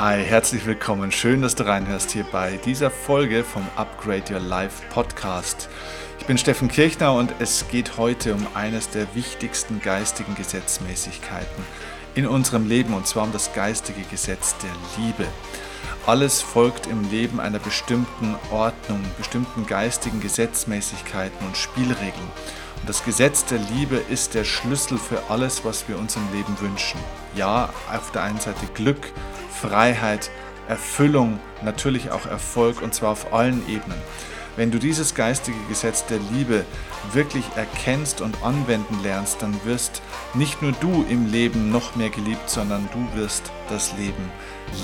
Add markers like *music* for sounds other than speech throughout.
Hi, herzlich willkommen. Schön, dass du reinhörst hier bei dieser Folge vom Upgrade Your Life Podcast. Ich bin Steffen Kirchner und es geht heute um eines der wichtigsten geistigen Gesetzmäßigkeiten in unserem Leben und zwar um das geistige Gesetz der Liebe. Alles folgt im Leben einer bestimmten Ordnung, bestimmten geistigen Gesetzmäßigkeiten und Spielregeln. Und das Gesetz der Liebe ist der Schlüssel für alles, was wir uns im Leben wünschen. Ja, auf der einen Seite Glück, Freiheit, Erfüllung, natürlich auch Erfolg und zwar auf allen Ebenen. Wenn du dieses geistige Gesetz der Liebe wirklich erkennst und anwenden lernst, dann wirst nicht nur du im Leben noch mehr geliebt, sondern du wirst das Leben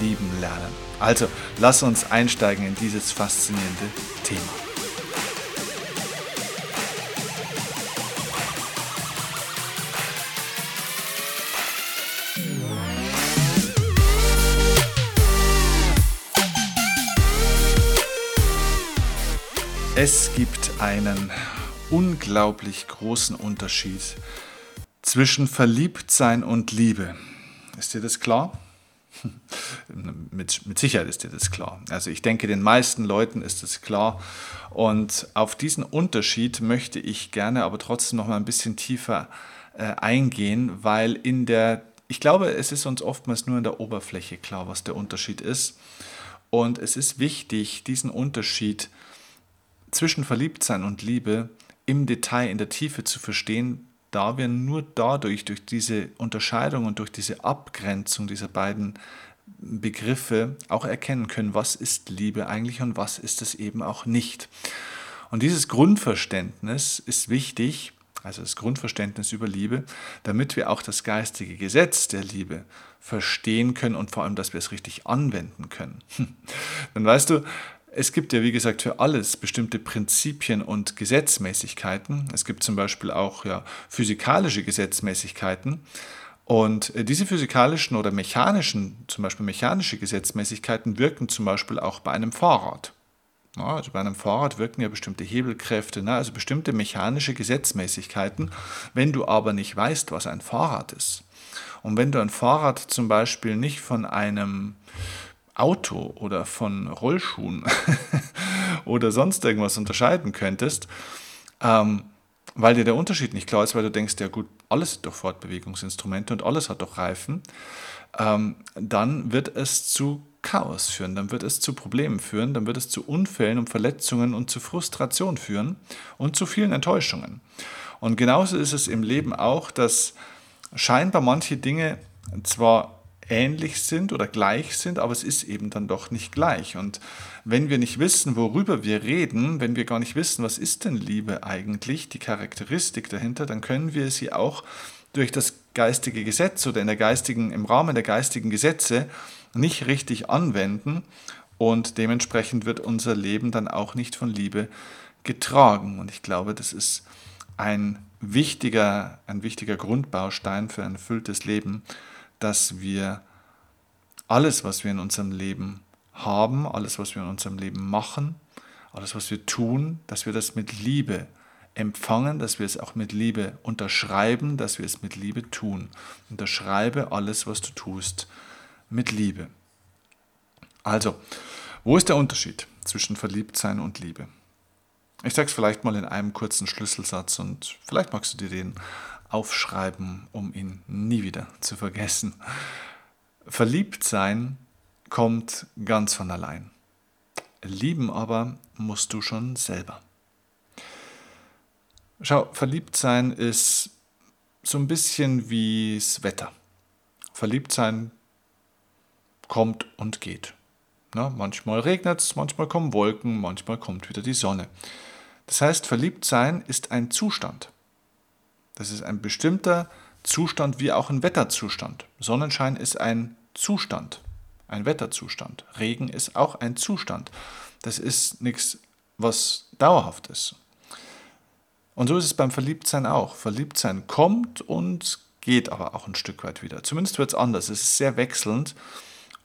lieben lernen. Also lass uns einsteigen in dieses faszinierende Thema. Es gibt einen unglaublich großen Unterschied zwischen Verliebtsein und Liebe. Ist dir das klar? *laughs* mit, mit Sicherheit ist dir das klar. Also ich denke, den meisten Leuten ist das klar. Und auf diesen Unterschied möchte ich gerne aber trotzdem noch mal ein bisschen tiefer äh, eingehen, weil in der, ich glaube, es ist uns oftmals nur in der Oberfläche klar, was der Unterschied ist. Und es ist wichtig, diesen Unterschied zu zwischen Verliebtsein und Liebe im Detail, in der Tiefe zu verstehen, da wir nur dadurch, durch diese Unterscheidung und durch diese Abgrenzung dieser beiden Begriffe auch erkennen können, was ist Liebe eigentlich und was ist es eben auch nicht. Und dieses Grundverständnis ist wichtig, also das Grundverständnis über Liebe, damit wir auch das geistige Gesetz der Liebe verstehen können und vor allem, dass wir es richtig anwenden können. *laughs* Dann weißt du, es gibt ja, wie gesagt, für alles bestimmte Prinzipien und Gesetzmäßigkeiten. Es gibt zum Beispiel auch ja, physikalische Gesetzmäßigkeiten. Und äh, diese physikalischen oder mechanischen, zum Beispiel mechanische Gesetzmäßigkeiten wirken zum Beispiel auch bei einem Fahrrad. Ja, also bei einem Fahrrad wirken ja bestimmte Hebelkräfte, ne, also bestimmte mechanische Gesetzmäßigkeiten. Wenn du aber nicht weißt, was ein Fahrrad ist, und wenn du ein Fahrrad zum Beispiel nicht von einem Auto oder von Rollschuhen *laughs* oder sonst irgendwas unterscheiden könntest, ähm, weil dir der Unterschied nicht klar ist, weil du denkst, ja gut, alles sind doch Fortbewegungsinstrumente und alles hat doch Reifen, ähm, dann wird es zu Chaos führen, dann wird es zu Problemen führen, dann wird es zu Unfällen und Verletzungen und zu Frustration führen und zu vielen Enttäuschungen. Und genauso ist es im Leben auch, dass scheinbar manche Dinge zwar ähnlich sind oder gleich sind, aber es ist eben dann doch nicht gleich. Und wenn wir nicht wissen, worüber wir reden, wenn wir gar nicht wissen, was ist denn Liebe eigentlich, die Charakteristik dahinter, dann können wir sie auch durch das geistige Gesetz oder in der geistigen, im Rahmen der geistigen Gesetze nicht richtig anwenden und dementsprechend wird unser Leben dann auch nicht von Liebe getragen. Und ich glaube, das ist ein wichtiger, ein wichtiger Grundbaustein für ein erfülltes Leben, dass wir alles, was wir in unserem Leben haben, alles, was wir in unserem Leben machen, alles, was wir tun, dass wir das mit Liebe empfangen, dass wir es auch mit Liebe unterschreiben, dass wir es mit Liebe tun. Unterschreibe alles, was du tust, mit Liebe. Also, wo ist der Unterschied zwischen Verliebtsein und Liebe? Ich sage es vielleicht mal in einem kurzen Schlüsselsatz und vielleicht magst du dir den aufschreiben, um ihn nie wieder zu vergessen. Verliebt sein kommt ganz von allein. Lieben aber musst du schon selber. Schau, verliebt sein ist so ein bisschen wie das Wetter. Verliebt sein kommt und geht. Na, manchmal regnet es, manchmal kommen Wolken, manchmal kommt wieder die Sonne. Das heißt, verliebt sein ist ein Zustand. Das ist ein bestimmter Zustand wie auch ein Wetterzustand. Sonnenschein ist ein Zustand, ein Wetterzustand. Regen ist auch ein Zustand. Das ist nichts, was dauerhaft ist. Und so ist es beim Verliebtsein auch. Verliebtsein kommt und geht aber auch ein Stück weit wieder. Zumindest wird es anders. Es ist sehr wechselnd.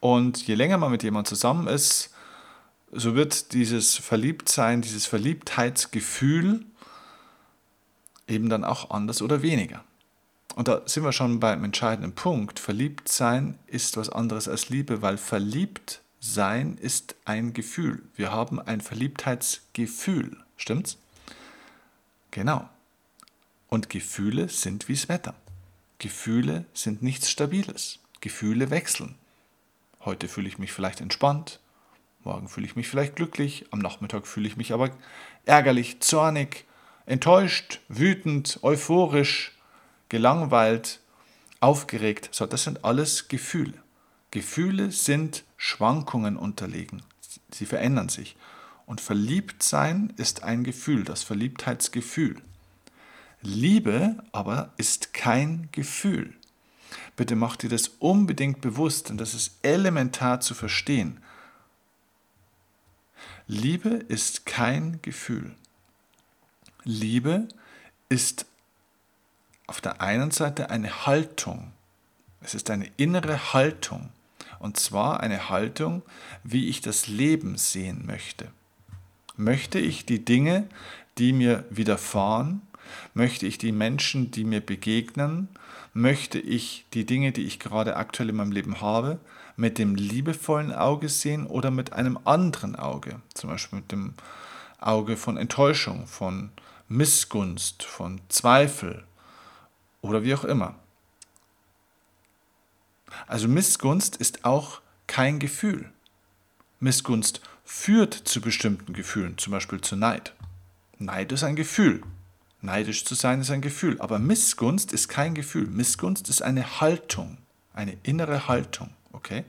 Und je länger man mit jemandem zusammen ist, so wird dieses Verliebtsein, dieses Verliebtheitsgefühl eben dann auch anders oder weniger. und da sind wir schon beim entscheidenden Punkt, verliebt sein ist was anderes als Liebe, weil verliebt sein ist ein Gefühl. Wir haben ein Verliebtheitsgefühl, stimmt's? Genau. Und Gefühle sind wie's Wetter. Gefühle sind nichts Stabiles. Gefühle wechseln. Heute fühle ich mich vielleicht entspannt, morgen fühle ich mich vielleicht glücklich, am Nachmittag fühle ich mich aber ärgerlich, zornig, enttäuscht, wütend, euphorisch, gelangweilt, aufgeregt. So, das sind alles Gefühle. Gefühle sind Schwankungen unterlegen. Sie verändern sich. Und verliebt sein ist ein Gefühl, das Verliebtheitsgefühl. Liebe aber ist kein Gefühl. Bitte mach dir das unbedingt bewusst, und das ist elementar zu verstehen. Liebe ist kein Gefühl. Liebe ist auf der einen Seite eine Haltung. Es ist eine innere Haltung. Und zwar eine Haltung, wie ich das Leben sehen möchte. Möchte ich die Dinge, die mir widerfahren, möchte ich die Menschen, die mir begegnen, möchte ich die Dinge, die ich gerade aktuell in meinem Leben habe, mit dem liebevollen Auge sehen oder mit einem anderen Auge, zum Beispiel mit dem Auge von Enttäuschung, von Missgunst, von Zweifel, oder wie auch immer. Also Missgunst ist auch kein Gefühl. Missgunst führt zu bestimmten Gefühlen, zum Beispiel zu Neid. Neid ist ein Gefühl. Neidisch zu sein ist ein Gefühl. Aber Missgunst ist kein Gefühl. Missgunst ist eine Haltung, eine innere Haltung. Okay?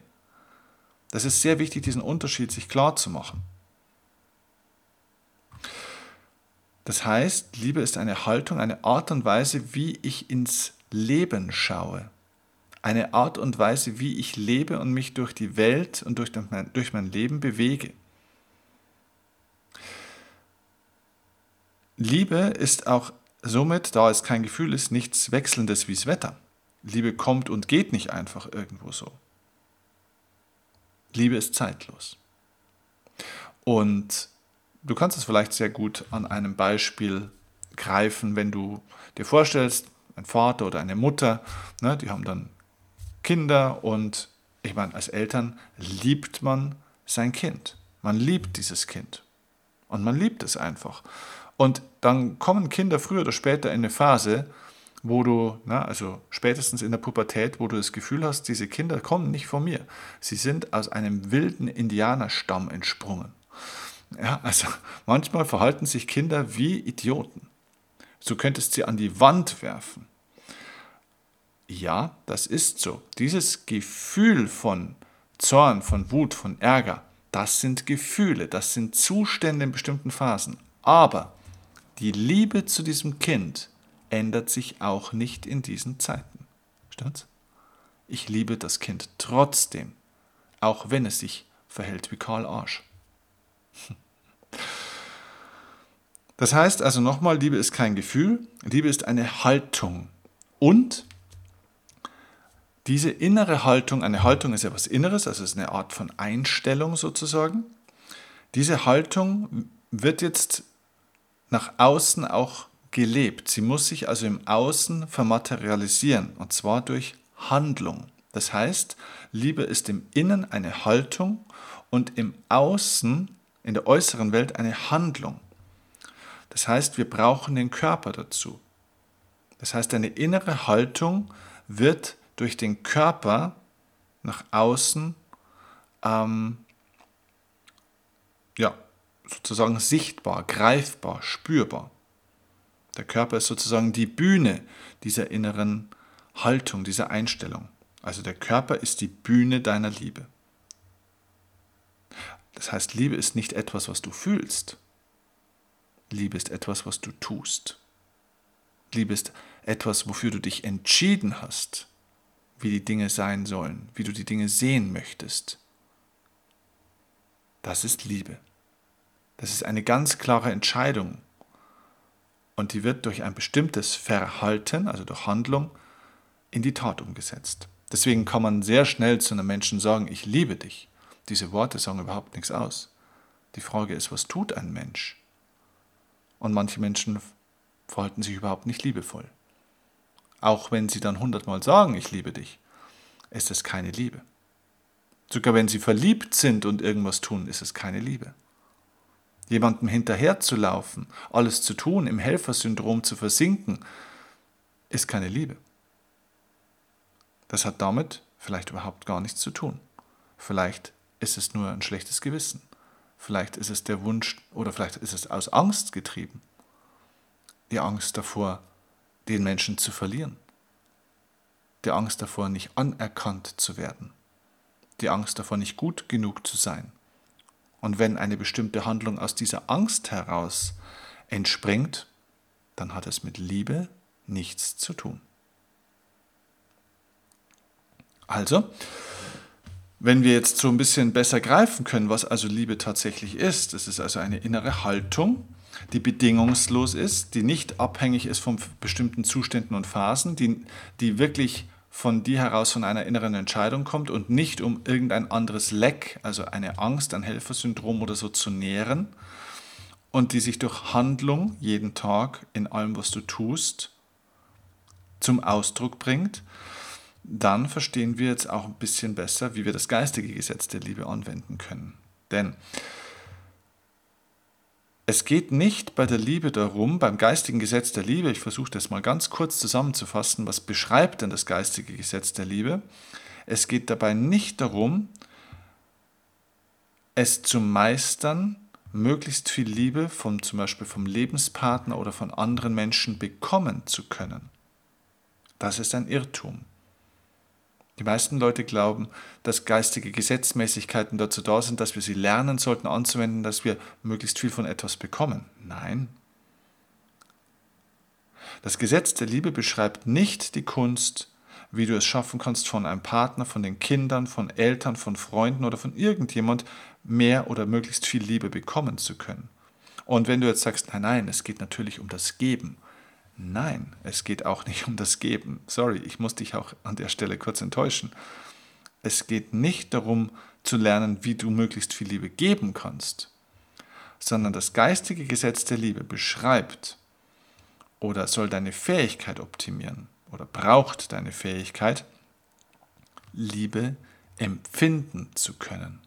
Das ist sehr wichtig, diesen Unterschied sich klar zu machen. Das heißt, Liebe ist eine Haltung, eine Art und Weise, wie ich ins Leben schaue. Eine Art und Weise, wie ich lebe und mich durch die Welt und durch mein, durch mein Leben bewege. Liebe ist auch somit, da es kein Gefühl ist, nichts Wechselndes wie das Wetter. Liebe kommt und geht nicht einfach irgendwo so. Liebe ist zeitlos. Und du kannst es vielleicht sehr gut an einem Beispiel greifen, wenn du dir vorstellst, ein Vater oder eine Mutter, ne, die haben dann Kinder und ich meine, als Eltern liebt man sein Kind. Man liebt dieses Kind. Und man liebt es einfach. Und dann kommen Kinder früher oder später in eine Phase, wo du, na, also spätestens in der Pubertät, wo du das Gefühl hast, diese Kinder kommen nicht von mir. Sie sind aus einem wilden Indianerstamm entsprungen. Ja, also manchmal verhalten sich Kinder wie Idioten. Du könntest sie an die Wand werfen. Ja, das ist so. Dieses Gefühl von Zorn, von Wut, von Ärger, das sind Gefühle, das sind Zustände in bestimmten Phasen. Aber die Liebe zu diesem Kind ändert sich auch nicht in diesen Zeiten. Stimmt's? Ich liebe das Kind trotzdem, auch wenn es sich verhält wie Karl Arsch. Das heißt also nochmal, Liebe ist kein Gefühl, Liebe ist eine Haltung. Und diese innere Haltung, eine Haltung ist ja was Inneres, also ist eine Art von Einstellung sozusagen. Diese Haltung wird jetzt nach außen auch gelebt. Sie muss sich also im Außen vermaterialisieren, und zwar durch Handlung. Das heißt, Liebe ist im Innen eine Haltung und im Außen, in der äußeren Welt eine Handlung. Das heißt, wir brauchen den Körper dazu. Das heißt, eine innere Haltung wird durch den Körper nach außen ähm, ja, sozusagen sichtbar, greifbar, spürbar. Der Körper ist sozusagen die Bühne dieser inneren Haltung, dieser Einstellung. Also der Körper ist die Bühne deiner Liebe. Das heißt, Liebe ist nicht etwas, was du fühlst, Liebe ist etwas, was du tust. Liebe ist etwas, wofür du dich entschieden hast, wie die Dinge sein sollen, wie du die Dinge sehen möchtest. Das ist Liebe. Das ist eine ganz klare Entscheidung. Und die wird durch ein bestimmtes Verhalten, also durch Handlung, in die Tat umgesetzt. Deswegen kann man sehr schnell zu einem Menschen sagen, ich liebe dich. Diese Worte sagen überhaupt nichts aus. Die Frage ist, was tut ein Mensch? Und manche Menschen verhalten sich überhaupt nicht liebevoll. auch wenn sie dann hundertmal sagen, ich liebe dich, ist es keine Liebe. Sogar wenn sie verliebt sind und irgendwas tun, ist es keine Liebe. Jemandem hinterherzulaufen, alles zu tun, im Helfersyndrom zu versinken, ist keine Liebe. Das hat damit vielleicht überhaupt gar nichts zu tun. Vielleicht ist es nur ein schlechtes Gewissen. Vielleicht ist es der Wunsch oder vielleicht ist es aus Angst getrieben. Die Angst davor, den Menschen zu verlieren. Die Angst davor, nicht anerkannt zu werden. Die Angst davor, nicht gut genug zu sein. Und wenn eine bestimmte Handlung aus dieser Angst heraus entspringt, dann hat es mit Liebe nichts zu tun. Also, wenn wir jetzt so ein bisschen besser greifen können, was also Liebe tatsächlich ist, es ist also eine innere Haltung, die bedingungslos ist, die nicht abhängig ist von bestimmten Zuständen und Phasen, die, die wirklich von dir heraus von einer inneren Entscheidung kommt und nicht um irgendein anderes Leck, also eine Angst, ein Helfersyndrom oder so zu nähren und die sich durch Handlung jeden Tag in allem, was du tust, zum Ausdruck bringt dann verstehen wir jetzt auch ein bisschen besser, wie wir das geistige Gesetz der Liebe anwenden können. Denn es geht nicht bei der Liebe darum, beim geistigen Gesetz der Liebe, ich versuche das mal ganz kurz zusammenzufassen, was beschreibt denn das geistige Gesetz der Liebe? Es geht dabei nicht darum, es zu meistern, möglichst viel Liebe vom, zum Beispiel vom Lebenspartner oder von anderen Menschen bekommen zu können. Das ist ein Irrtum. Die meisten Leute glauben, dass geistige Gesetzmäßigkeiten dazu da sind, dass wir sie lernen sollten anzuwenden, dass wir möglichst viel von etwas bekommen. Nein. Das Gesetz der Liebe beschreibt nicht die Kunst, wie du es schaffen kannst, von einem Partner, von den Kindern, von Eltern, von Freunden oder von irgendjemand mehr oder möglichst viel Liebe bekommen zu können. Und wenn du jetzt sagst, nein, nein, es geht natürlich um das Geben, Nein, es geht auch nicht um das Geben. Sorry, ich muss dich auch an der Stelle kurz enttäuschen. Es geht nicht darum zu lernen, wie du möglichst viel Liebe geben kannst, sondern das geistige Gesetz der Liebe beschreibt oder soll deine Fähigkeit optimieren oder braucht deine Fähigkeit, Liebe empfinden zu können.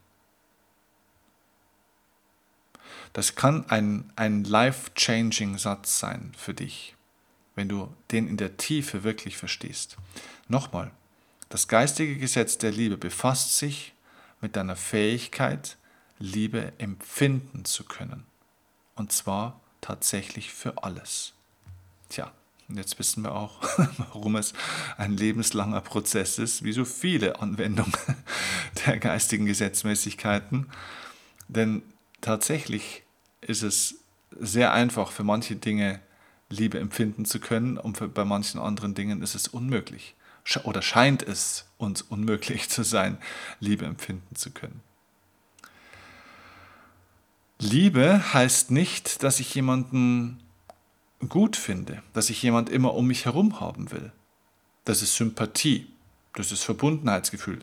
Das kann ein, ein life-changing Satz sein für dich wenn du den in der Tiefe wirklich verstehst. Nochmal, das geistige Gesetz der Liebe befasst sich mit deiner Fähigkeit, Liebe empfinden zu können. Und zwar tatsächlich für alles. Tja, und jetzt wissen wir auch, *laughs* warum es ein lebenslanger Prozess ist, wie so viele Anwendungen *laughs* der geistigen Gesetzmäßigkeiten. Denn tatsächlich ist es sehr einfach für manche Dinge Liebe empfinden zu können und bei manchen anderen Dingen ist es unmöglich oder scheint es uns unmöglich *laughs* zu sein, Liebe empfinden zu können. Liebe heißt nicht, dass ich jemanden gut finde, dass ich jemand immer um mich herum haben will. Das ist Sympathie, das ist Verbundenheitsgefühl.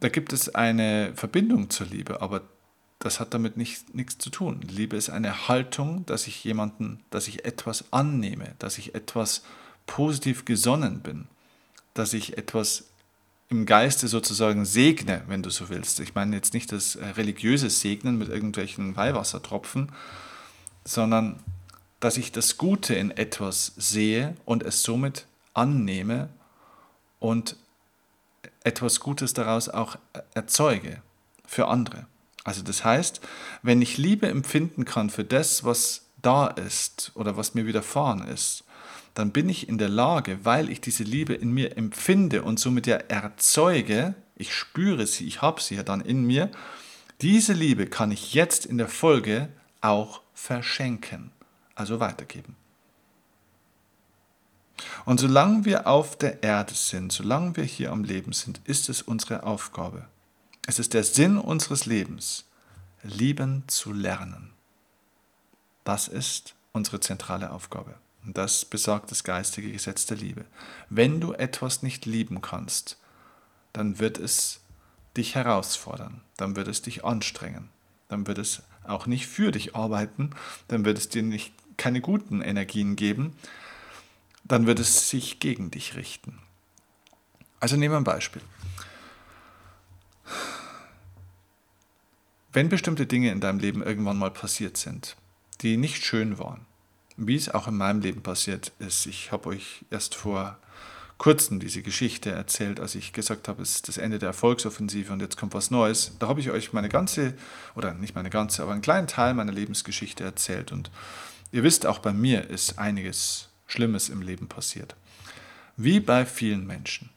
Da gibt es eine Verbindung zur Liebe, aber das hat damit nicht, nichts zu tun. Liebe ist eine Haltung, dass ich jemanden, dass ich etwas annehme, dass ich etwas positiv gesonnen bin, dass ich etwas im Geiste sozusagen segne, wenn du so willst. Ich meine jetzt nicht das äh, religiöse Segnen mit irgendwelchen Weihwassertropfen, sondern dass ich das Gute in etwas sehe und es somit annehme und etwas Gutes daraus auch erzeuge für andere. Also das heißt, wenn ich Liebe empfinden kann für das, was da ist oder was mir widerfahren ist, dann bin ich in der Lage, weil ich diese Liebe in mir empfinde und somit ja erzeuge, ich spüre sie, ich habe sie ja dann in mir, diese Liebe kann ich jetzt in der Folge auch verschenken, also weitergeben. Und solange wir auf der Erde sind, solange wir hier am Leben sind, ist es unsere Aufgabe, es ist der Sinn unseres Lebens, lieben zu lernen. Das ist unsere zentrale Aufgabe. Und das besagt das geistige Gesetz der Liebe. Wenn du etwas nicht lieben kannst, dann wird es dich herausfordern, dann wird es dich anstrengen, dann wird es auch nicht für dich arbeiten, dann wird es dir nicht keine guten Energien geben, dann wird es sich gegen dich richten. Also nehmen wir ein Beispiel. Wenn bestimmte Dinge in deinem Leben irgendwann mal passiert sind, die nicht schön waren, wie es auch in meinem Leben passiert ist, ich habe euch erst vor kurzem diese Geschichte erzählt, als ich gesagt habe, es ist das Ende der Erfolgsoffensive und jetzt kommt was Neues. Da habe ich euch meine ganze, oder nicht meine ganze, aber einen kleinen Teil meiner Lebensgeschichte erzählt. Und ihr wisst, auch bei mir ist einiges Schlimmes im Leben passiert. Wie bei vielen Menschen.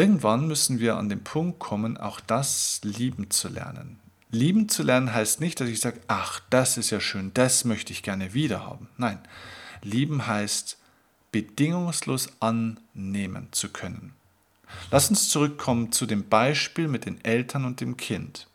Irgendwann müssen wir an den Punkt kommen, auch das lieben zu lernen. Lieben zu lernen heißt nicht, dass ich sage, ach, das ist ja schön, das möchte ich gerne wieder haben. Nein, lieben heißt bedingungslos annehmen zu können. Lass uns zurückkommen zu dem Beispiel mit den Eltern und dem Kind.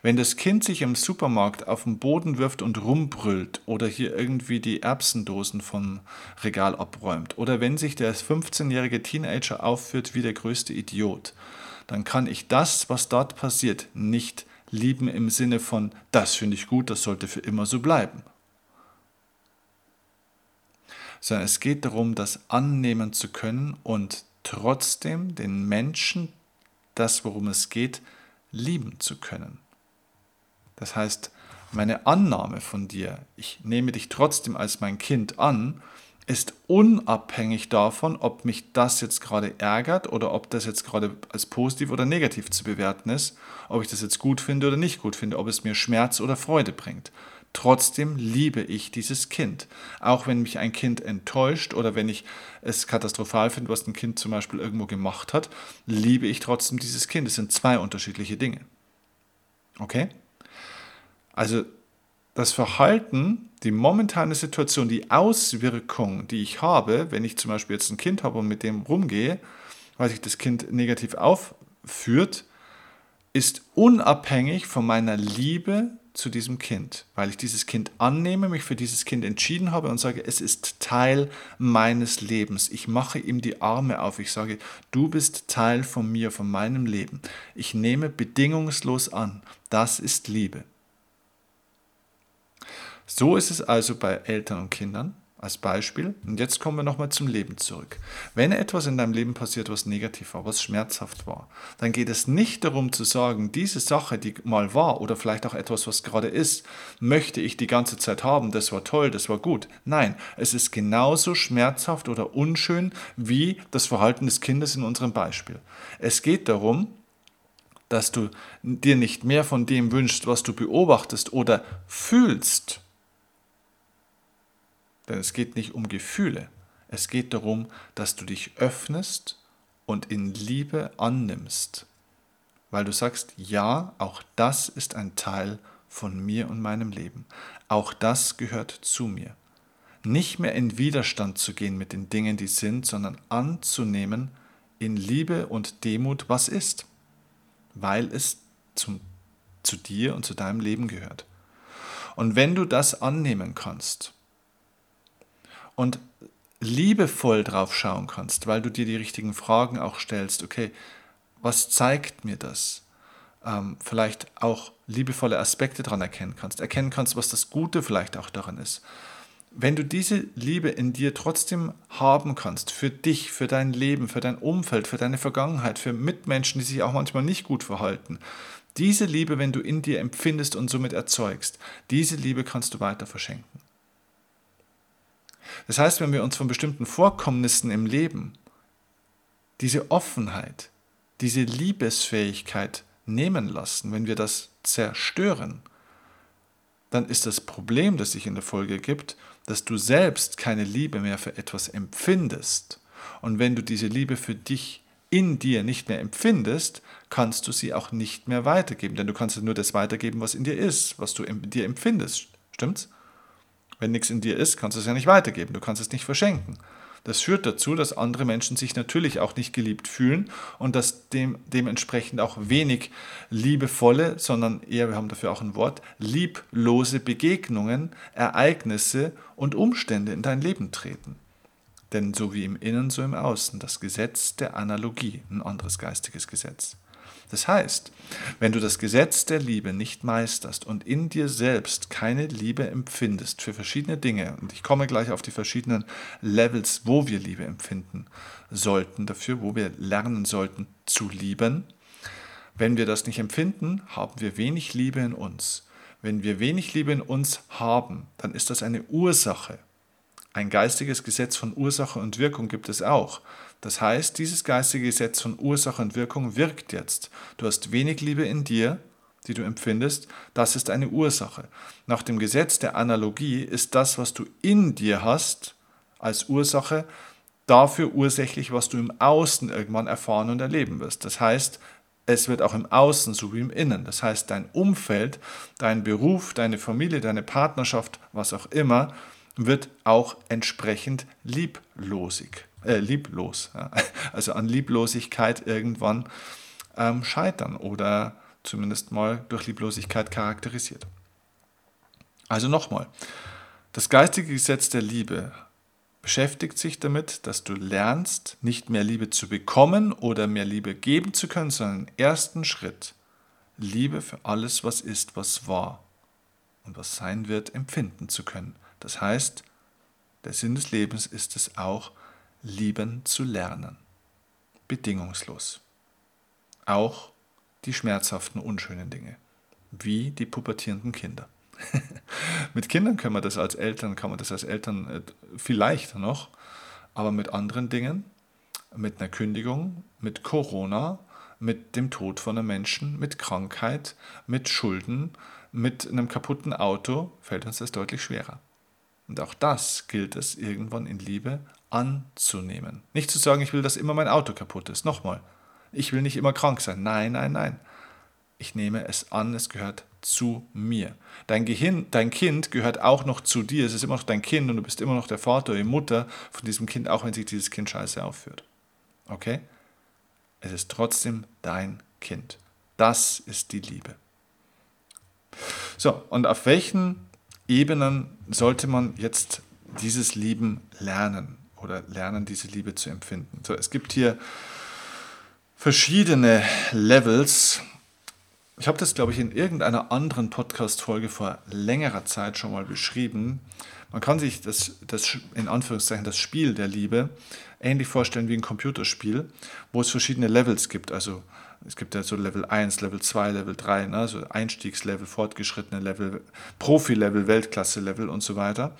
Wenn das Kind sich im Supermarkt auf den Boden wirft und rumbrüllt oder hier irgendwie die Erbsendosen vom Regal abräumt oder wenn sich der 15-jährige Teenager aufführt wie der größte Idiot, dann kann ich das, was dort passiert, nicht lieben im Sinne von, das finde ich gut, das sollte für immer so bleiben. Sondern es geht darum, das annehmen zu können und trotzdem den Menschen, das worum es geht, lieben zu können. Das heißt, meine Annahme von dir, ich nehme dich trotzdem als mein Kind an, ist unabhängig davon, ob mich das jetzt gerade ärgert oder ob das jetzt gerade als positiv oder negativ zu bewerten ist, ob ich das jetzt gut finde oder nicht gut finde, ob es mir Schmerz oder Freude bringt. Trotzdem liebe ich dieses Kind. Auch wenn mich ein Kind enttäuscht oder wenn ich es katastrophal finde, was ein Kind zum Beispiel irgendwo gemacht hat, liebe ich trotzdem dieses Kind. Es sind zwei unterschiedliche Dinge. Okay? Also das Verhalten, die momentane Situation, die Auswirkung, die ich habe, wenn ich zum Beispiel jetzt ein Kind habe und mit dem rumgehe, weil sich das Kind negativ aufführt, ist unabhängig von meiner Liebe zu diesem Kind, weil ich dieses Kind annehme, mich für dieses Kind entschieden habe und sage, es ist Teil meines Lebens. Ich mache ihm die Arme auf. Ich sage, du bist Teil von mir, von meinem Leben. Ich nehme bedingungslos an. Das ist Liebe. So ist es also bei Eltern und Kindern als Beispiel. Und jetzt kommen wir nochmal zum Leben zurück. Wenn etwas in deinem Leben passiert, was negativ war, was schmerzhaft war, dann geht es nicht darum zu sagen, diese Sache, die mal war oder vielleicht auch etwas, was gerade ist, möchte ich die ganze Zeit haben, das war toll, das war gut. Nein, es ist genauso schmerzhaft oder unschön wie das Verhalten des Kindes in unserem Beispiel. Es geht darum, dass du dir nicht mehr von dem wünschst, was du beobachtest oder fühlst, denn es geht nicht um Gefühle. Es geht darum, dass du dich öffnest und in Liebe annimmst. Weil du sagst, ja, auch das ist ein Teil von mir und meinem Leben. Auch das gehört zu mir. Nicht mehr in Widerstand zu gehen mit den Dingen, die sind, sondern anzunehmen in Liebe und Demut, was ist. Weil es zum, zu dir und zu deinem Leben gehört. Und wenn du das annehmen kannst, und liebevoll drauf schauen kannst, weil du dir die richtigen Fragen auch stellst. Okay, was zeigt mir das? Ähm, vielleicht auch liebevolle Aspekte daran erkennen kannst, erkennen kannst, was das Gute vielleicht auch daran ist. Wenn du diese Liebe in dir trotzdem haben kannst, für dich, für dein Leben, für dein Umfeld, für deine Vergangenheit, für Mitmenschen, die sich auch manchmal nicht gut verhalten, diese Liebe, wenn du in dir empfindest und somit erzeugst, diese Liebe kannst du weiter verschenken. Das heißt, wenn wir uns von bestimmten Vorkommnissen im Leben diese Offenheit, diese Liebesfähigkeit nehmen lassen, wenn wir das zerstören, dann ist das Problem, das sich in der Folge gibt, dass du selbst keine Liebe mehr für etwas empfindest. Und wenn du diese Liebe für dich in dir nicht mehr empfindest, kannst du sie auch nicht mehr weitergeben. Denn du kannst nur das weitergeben, was in dir ist, was du in dir empfindest. Stimmt's? Wenn nichts in dir ist, kannst du es ja nicht weitergeben, du kannst es nicht verschenken. Das führt dazu, dass andere Menschen sich natürlich auch nicht geliebt fühlen und dass dem, dementsprechend auch wenig liebevolle, sondern eher, wir haben dafür auch ein Wort, lieblose Begegnungen, Ereignisse und Umstände in dein Leben treten. Denn so wie im Innen, so im Außen, das Gesetz der Analogie, ein anderes geistiges Gesetz. Das heißt, wenn du das Gesetz der Liebe nicht meisterst und in dir selbst keine Liebe empfindest für verschiedene Dinge, und ich komme gleich auf die verschiedenen Levels, wo wir Liebe empfinden sollten, dafür, wo wir lernen sollten zu lieben, wenn wir das nicht empfinden, haben wir wenig Liebe in uns. Wenn wir wenig Liebe in uns haben, dann ist das eine Ursache. Ein geistiges Gesetz von Ursache und Wirkung gibt es auch. Das heißt, dieses geistige Gesetz von Ursache und Wirkung wirkt jetzt. Du hast wenig Liebe in dir, die du empfindest, das ist eine Ursache. Nach dem Gesetz der Analogie ist das, was du in dir hast, als Ursache dafür ursächlich, was du im Außen irgendwann erfahren und erleben wirst. Das heißt, es wird auch im Außen so wie im Innen. Das heißt, dein Umfeld, dein Beruf, deine Familie, deine Partnerschaft, was auch immer, wird auch entsprechend lieblosig äh, lieblos, ja. also an Lieblosigkeit irgendwann ähm, scheitern oder zumindest mal durch Lieblosigkeit charakterisiert. Also nochmal, das geistige Gesetz der Liebe beschäftigt sich damit, dass du lernst, nicht mehr Liebe zu bekommen oder mehr Liebe geben zu können, sondern im ersten Schritt Liebe für alles, was ist, was war und was sein wird, empfinden zu können. Das heißt, der Sinn des Lebens ist es auch, lieben zu lernen. Bedingungslos. Auch die schmerzhaften, unschönen Dinge, wie die pubertierenden Kinder. *laughs* mit Kindern können wir das als Eltern, kann man das als Eltern äh, viel leichter noch, aber mit anderen Dingen, mit einer Kündigung, mit Corona, mit dem Tod von einem Menschen, mit Krankheit, mit Schulden, mit einem kaputten Auto, fällt uns das deutlich schwerer. Und auch das gilt es irgendwann in Liebe anzunehmen. Nicht zu sagen, ich will, dass immer mein Auto kaputt ist. Nochmal, ich will nicht immer krank sein. Nein, nein, nein. Ich nehme es an, es gehört zu mir. Dein, Gehirn, dein Kind gehört auch noch zu dir. Es ist immer noch dein Kind und du bist immer noch der Vater oder die Mutter von diesem Kind, auch wenn sich dieses Kind scheiße aufführt. Okay? Es ist trotzdem dein Kind. Das ist die Liebe. So, und auf welchen Ebenen sollte man jetzt dieses Lieben lernen? oder lernen, diese Liebe zu empfinden. So, es gibt hier verschiedene Levels. Ich habe das, glaube ich, in irgendeiner anderen Podcast-Folge vor längerer Zeit schon mal beschrieben. Man kann sich das, das, in Anführungszeichen, das Spiel der Liebe ähnlich vorstellen wie ein Computerspiel, wo es verschiedene Levels gibt. Also es gibt ja so Level 1, Level 2, Level 3, ne? also Einstiegslevel, fortgeschrittene Level, Profi-Level, Weltklasse-Level und so weiter.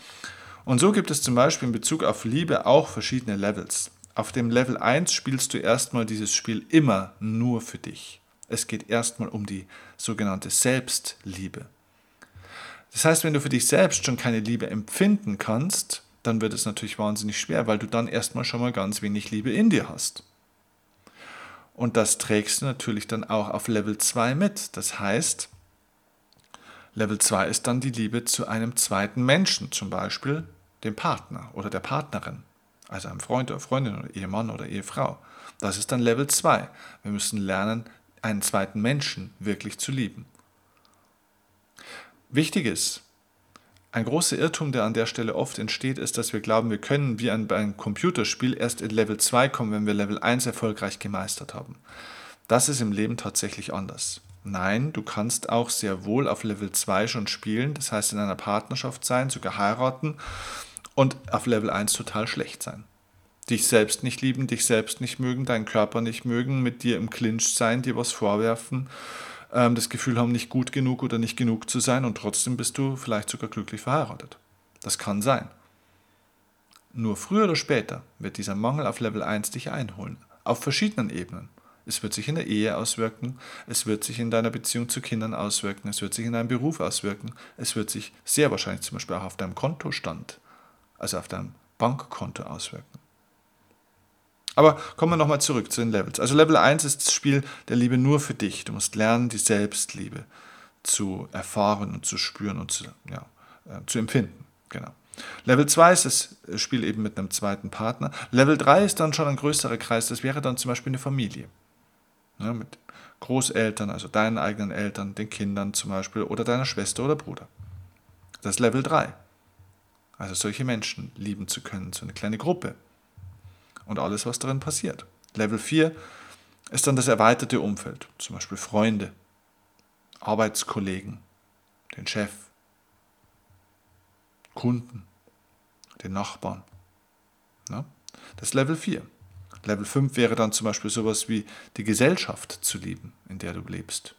Und so gibt es zum Beispiel in Bezug auf Liebe auch verschiedene Levels. Auf dem Level 1 spielst du erstmal dieses Spiel immer nur für dich. Es geht erstmal um die sogenannte Selbstliebe. Das heißt, wenn du für dich selbst schon keine Liebe empfinden kannst, dann wird es natürlich wahnsinnig schwer, weil du dann erstmal schon mal ganz wenig Liebe in dir hast. Und das trägst du natürlich dann auch auf Level 2 mit. Das heißt, Level 2 ist dann die Liebe zu einem zweiten Menschen, zum Beispiel dem Partner oder der Partnerin, also einem Freund oder Freundin oder Ehemann oder Ehefrau. Das ist dann Level 2. Wir müssen lernen, einen zweiten Menschen wirklich zu lieben. Wichtig ist, ein großer Irrtum, der an der Stelle oft entsteht, ist, dass wir glauben, wir können wie ein, bei einem Computerspiel erst in Level 2 kommen, wenn wir Level 1 erfolgreich gemeistert haben. Das ist im Leben tatsächlich anders. Nein, du kannst auch sehr wohl auf Level 2 schon spielen, das heißt in einer Partnerschaft sein, sogar heiraten und auf Level 1 total schlecht sein. Dich selbst nicht lieben, dich selbst nicht mögen, deinen Körper nicht mögen, mit dir im Clinch sein, dir was vorwerfen, ähm, das Gefühl haben, nicht gut genug oder nicht genug zu sein und trotzdem bist du vielleicht sogar glücklich verheiratet. Das kann sein. Nur früher oder später wird dieser Mangel auf Level 1 dich einholen, auf verschiedenen Ebenen. Es wird sich in der Ehe auswirken, es wird sich in deiner Beziehung zu Kindern auswirken, es wird sich in deinem Beruf auswirken, es wird sich sehr wahrscheinlich zum Beispiel auch auf deinem Kontostand, also auf deinem Bankkonto auswirken. Aber kommen wir nochmal zurück zu den Levels. Also Level 1 ist das Spiel der Liebe nur für dich. Du musst lernen, die Selbstliebe zu erfahren und zu spüren und zu, ja, äh, zu empfinden. Genau. Level 2 ist das Spiel eben mit einem zweiten Partner. Level 3 ist dann schon ein größerer Kreis. Das wäre dann zum Beispiel eine Familie ne, mit Großeltern, also deinen eigenen Eltern, den Kindern zum Beispiel oder deiner Schwester oder Bruder. Das ist Level 3. Also solche Menschen lieben zu können, so eine kleine Gruppe und alles, was darin passiert. Level 4 ist dann das erweiterte Umfeld, zum Beispiel Freunde, Arbeitskollegen, den Chef, Kunden, den Nachbarn. Ja? Das ist Level 4. Level 5 wäre dann zum Beispiel sowas wie die Gesellschaft zu lieben, in der du lebst.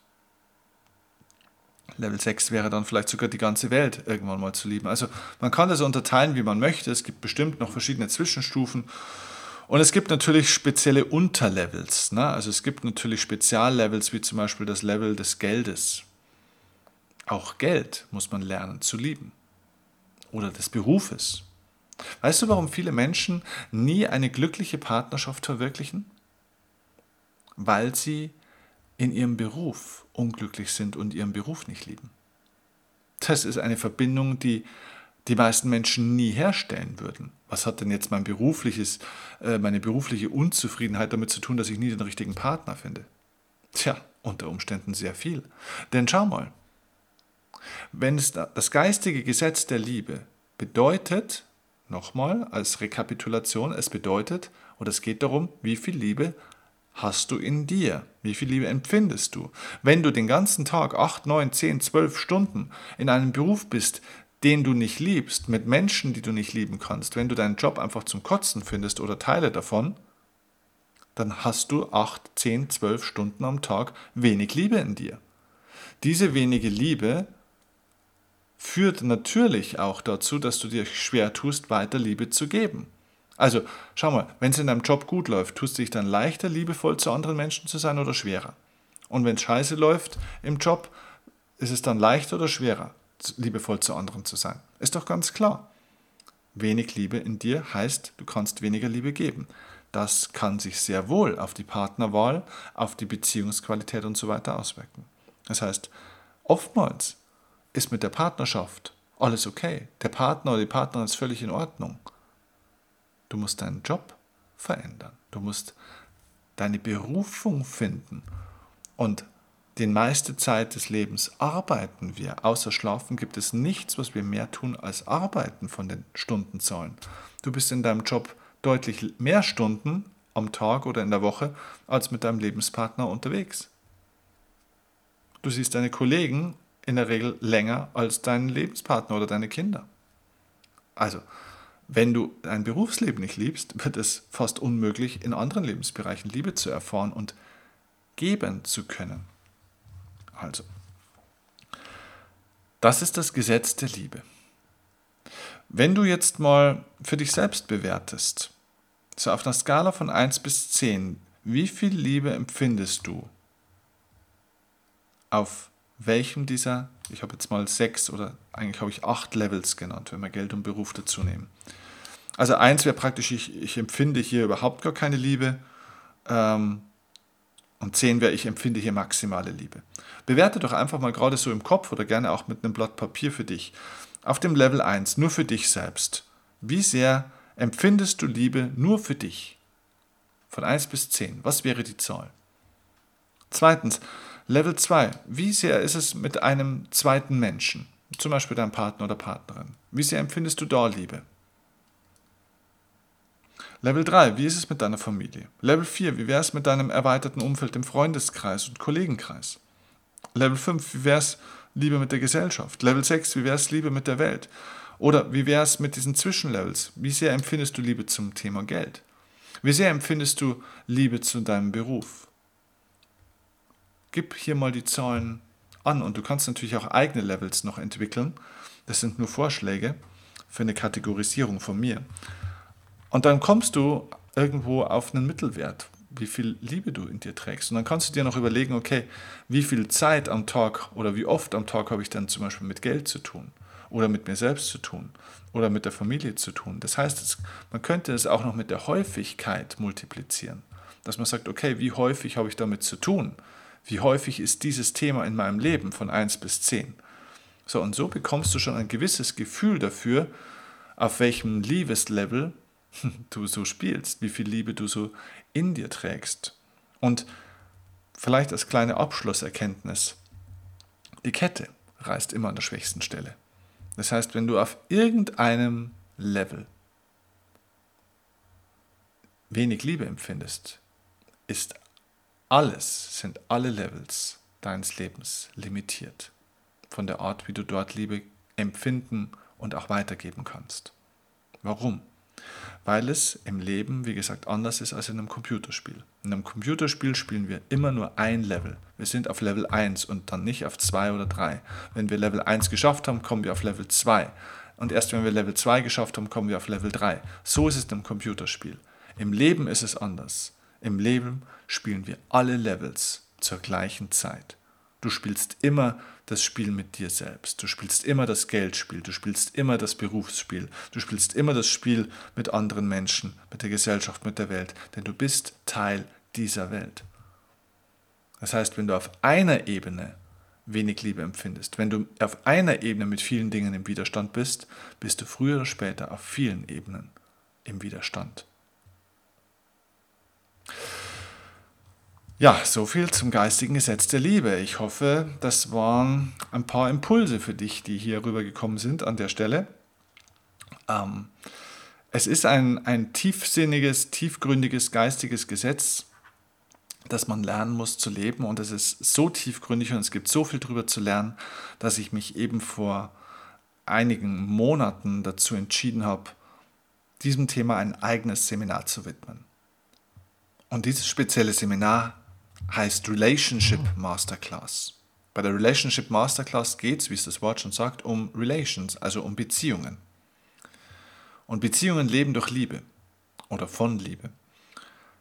Level 6 wäre dann vielleicht sogar die ganze Welt irgendwann mal zu lieben. Also man kann das unterteilen, wie man möchte. Es gibt bestimmt noch verschiedene Zwischenstufen. Und es gibt natürlich spezielle Unterlevels. Ne? Also es gibt natürlich Speziallevels, wie zum Beispiel das Level des Geldes. Auch Geld muss man lernen zu lieben. Oder des Berufes. Weißt du, warum viele Menschen nie eine glückliche Partnerschaft verwirklichen? Weil sie in ihrem Beruf unglücklich sind und ihren Beruf nicht lieben. Das ist eine Verbindung, die die meisten Menschen nie herstellen würden. Was hat denn jetzt mein berufliches, äh, meine berufliche Unzufriedenheit damit zu tun, dass ich nie den richtigen Partner finde? Tja, unter Umständen sehr viel. Denn schau mal, wenn es das geistige Gesetz der Liebe bedeutet, nochmal als Rekapitulation, es bedeutet, oder es geht darum, wie viel Liebe hast du in dir? Wie viel Liebe empfindest du? Wenn du den ganzen Tag 8, 9, 10, 12 Stunden in einem Beruf bist, den du nicht liebst, mit Menschen, die du nicht lieben kannst, wenn du deinen Job einfach zum Kotzen findest oder Teile davon, dann hast du 8, 10, 12 Stunden am Tag wenig Liebe in dir. Diese wenige Liebe führt natürlich auch dazu, dass du dir schwer tust, weiter Liebe zu geben. Also, schau mal, wenn es in deinem Job gut läuft, tust du dich dann leichter, liebevoll zu anderen Menschen zu sein oder schwerer? Und wenn es scheiße läuft im Job, ist es dann leichter oder schwerer, liebevoll zu anderen zu sein? Ist doch ganz klar. Wenig Liebe in dir heißt, du kannst weniger Liebe geben. Das kann sich sehr wohl auf die Partnerwahl, auf die Beziehungsqualität und so weiter auswirken. Das heißt, oftmals ist mit der Partnerschaft alles okay. Der Partner oder die Partnerin ist völlig in Ordnung. Du musst deinen Job verändern. Du musst deine Berufung finden. Und die meiste Zeit des Lebens arbeiten wir. Außer Schlafen gibt es nichts, was wir mehr tun als arbeiten von den Stundenzahlen. Du bist in deinem Job deutlich mehr Stunden am Tag oder in der Woche als mit deinem Lebenspartner unterwegs. Du siehst deine Kollegen in der Regel länger als deinen Lebenspartner oder deine Kinder. Also, wenn du dein Berufsleben nicht liebst, wird es fast unmöglich, in anderen Lebensbereichen Liebe zu erfahren und geben zu können. Also, das ist das Gesetz der Liebe. Wenn du jetzt mal für dich selbst bewertest, so auf einer Skala von 1 bis 10, wie viel Liebe empfindest du? Auf welchem dieser, ich habe jetzt mal sechs oder eigentlich habe ich acht Levels genannt, wenn wir Geld und Beruf dazu nehmen. Also eins wäre praktisch, ich, ich empfinde hier überhaupt gar keine Liebe. Ähm, und zehn wäre, ich empfinde hier maximale Liebe. Bewerte doch einfach mal gerade so im Kopf oder gerne auch mit einem Blatt Papier für dich. Auf dem Level 1, nur für dich selbst. Wie sehr empfindest du Liebe nur für dich? Von 1 bis 10. Was wäre die Zahl? Zweitens, Level 2. Wie sehr ist es mit einem zweiten Menschen? Zum Beispiel deinem Partner oder Partnerin. Wie sehr empfindest du da Liebe? Level 3, wie ist es mit deiner Familie? Level 4, wie wäre es mit deinem erweiterten Umfeld im Freundeskreis und Kollegenkreis? Level 5, wie wäre es Liebe mit der Gesellschaft? Level 6, wie wäre es Liebe mit der Welt? Oder wie wäre es mit diesen Zwischenlevels? Wie sehr empfindest du Liebe zum Thema Geld? Wie sehr empfindest du Liebe zu deinem Beruf? Gib hier mal die Zahlen an und du kannst natürlich auch eigene Levels noch entwickeln. Das sind nur Vorschläge für eine Kategorisierung von mir. Und dann kommst du irgendwo auf einen Mittelwert, wie viel Liebe du in dir trägst. Und dann kannst du dir noch überlegen, okay, wie viel Zeit am Tag oder wie oft am Tag habe ich dann zum Beispiel mit Geld zu tun oder mit mir selbst zu tun oder mit der Familie zu tun. Das heißt, man könnte es auch noch mit der Häufigkeit multiplizieren. Dass man sagt, okay, wie häufig habe ich damit zu tun? Wie häufig ist dieses Thema in meinem Leben von 1 bis 10? So, und so bekommst du schon ein gewisses Gefühl dafür, auf welchem Liebeslevel *laughs* du so spielst, wie viel Liebe du so in dir trägst. Und vielleicht als kleine Abschlusserkenntnis, die Kette reißt immer an der schwächsten Stelle. Das heißt, wenn du auf irgendeinem Level wenig Liebe empfindest, ist alles sind alle Levels deines Lebens limitiert. Von der Art, wie du dort Liebe empfinden und auch weitergeben kannst. Warum? Weil es im Leben, wie gesagt, anders ist als in einem Computerspiel. In einem Computerspiel spielen wir immer nur ein Level. Wir sind auf Level 1 und dann nicht auf 2 oder 3. Wenn wir Level 1 geschafft haben, kommen wir auf Level 2. Und erst wenn wir Level 2 geschafft haben, kommen wir auf Level 3. So ist es im Computerspiel. Im Leben ist es anders. Im Leben spielen wir alle Levels zur gleichen Zeit. Du spielst immer das Spiel mit dir selbst. Du spielst immer das Geldspiel. Du spielst immer das Berufsspiel. Du spielst immer das Spiel mit anderen Menschen, mit der Gesellschaft, mit der Welt. Denn du bist Teil dieser Welt. Das heißt, wenn du auf einer Ebene wenig Liebe empfindest, wenn du auf einer Ebene mit vielen Dingen im Widerstand bist, bist du früher oder später auf vielen Ebenen im Widerstand. Ja, so viel zum geistigen Gesetz der Liebe. Ich hoffe, das waren ein paar Impulse für dich, die hier rübergekommen sind an der Stelle. Ähm, es ist ein, ein tiefsinniges, tiefgründiges geistiges Gesetz, das man lernen muss zu leben. Und es ist so tiefgründig und es gibt so viel darüber zu lernen, dass ich mich eben vor einigen Monaten dazu entschieden habe, diesem Thema ein eigenes Seminar zu widmen. Und dieses spezielle Seminar heißt Relationship Masterclass. Bei der Relationship Masterclass geht es, wie es das Wort schon sagt, um Relations, also um Beziehungen. Und Beziehungen leben durch Liebe oder von Liebe.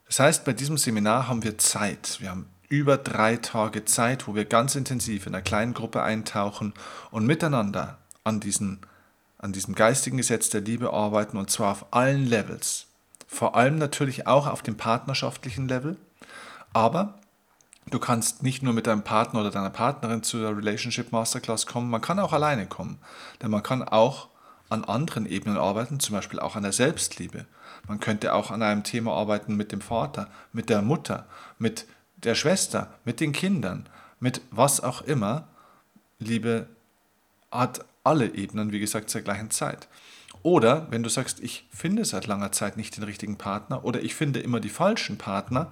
Das heißt, bei diesem Seminar haben wir Zeit. Wir haben über drei Tage Zeit, wo wir ganz intensiv in einer kleinen Gruppe eintauchen und miteinander an, diesen, an diesem geistigen Gesetz der Liebe arbeiten und zwar auf allen Levels. Vor allem natürlich auch auf dem partnerschaftlichen Level, aber Du kannst nicht nur mit deinem Partner oder deiner Partnerin zur Relationship Masterclass kommen, man kann auch alleine kommen. Denn man kann auch an anderen Ebenen arbeiten, zum Beispiel auch an der Selbstliebe. Man könnte auch an einem Thema arbeiten mit dem Vater, mit der Mutter, mit der Schwester, mit den Kindern, mit was auch immer. Liebe hat alle Ebenen, wie gesagt, zur gleichen Zeit. Oder wenn du sagst, ich finde seit langer Zeit nicht den richtigen Partner oder ich finde immer die falschen Partner,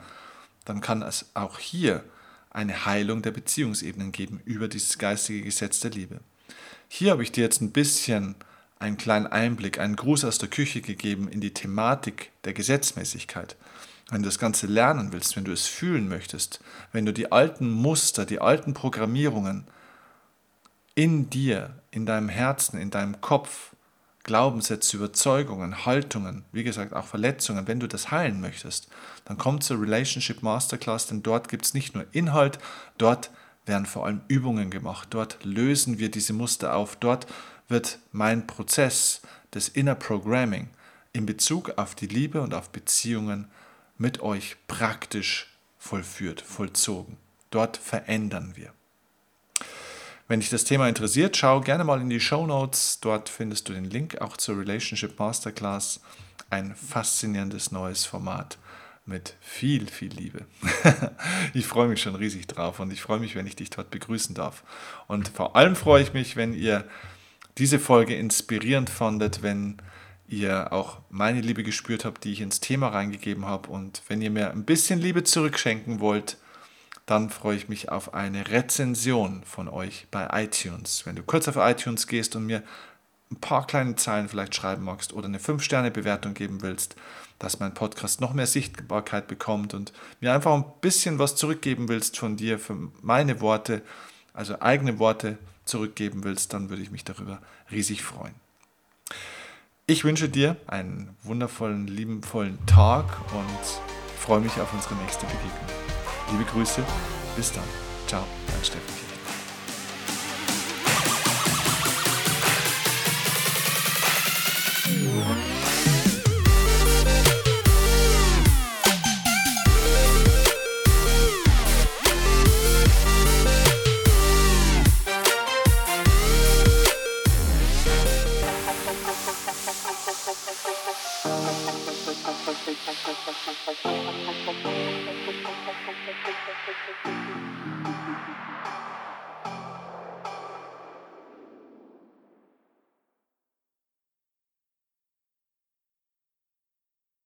dann kann es auch hier eine Heilung der Beziehungsebenen geben über dieses geistige Gesetz der Liebe. Hier habe ich dir jetzt ein bisschen einen kleinen Einblick, einen Gruß aus der Küche gegeben in die Thematik der Gesetzmäßigkeit. Wenn du das Ganze lernen willst, wenn du es fühlen möchtest, wenn du die alten Muster, die alten Programmierungen in dir, in deinem Herzen, in deinem Kopf Glaubenssätze, Überzeugungen, Haltungen, wie gesagt auch Verletzungen, wenn du das heilen möchtest, dann komm zur Relationship Masterclass, denn dort gibt es nicht nur Inhalt, dort werden vor allem Übungen gemacht, dort lösen wir diese Muster auf, dort wird mein Prozess des Inner Programming in Bezug auf die Liebe und auf Beziehungen mit euch praktisch vollführt, vollzogen. Dort verändern wir. Wenn dich das Thema interessiert, schau gerne mal in die Show Notes. Dort findest du den Link auch zur Relationship Masterclass. Ein faszinierendes neues Format mit viel, viel Liebe. *laughs* ich freue mich schon riesig drauf und ich freue mich, wenn ich dich dort begrüßen darf. Und vor allem freue ich mich, wenn ihr diese Folge inspirierend fandet, wenn ihr auch meine Liebe gespürt habt, die ich ins Thema reingegeben habe und wenn ihr mir ein bisschen Liebe zurückschenken wollt, dann freue ich mich auf eine Rezension von euch bei iTunes. Wenn du kurz auf iTunes gehst und mir ein paar kleine Zeilen vielleicht schreiben magst oder eine 5-Sterne-Bewertung geben willst, dass mein Podcast noch mehr Sichtbarkeit bekommt und mir einfach ein bisschen was zurückgeben willst von dir für meine Worte, also eigene Worte zurückgeben willst, dann würde ich mich darüber riesig freuen. Ich wünsche dir einen wundervollen, liebenvollen Tag und freue mich auf unsere nächste Begegnung. Liebe Grüße, bis dann. Ciao, dein Steffen.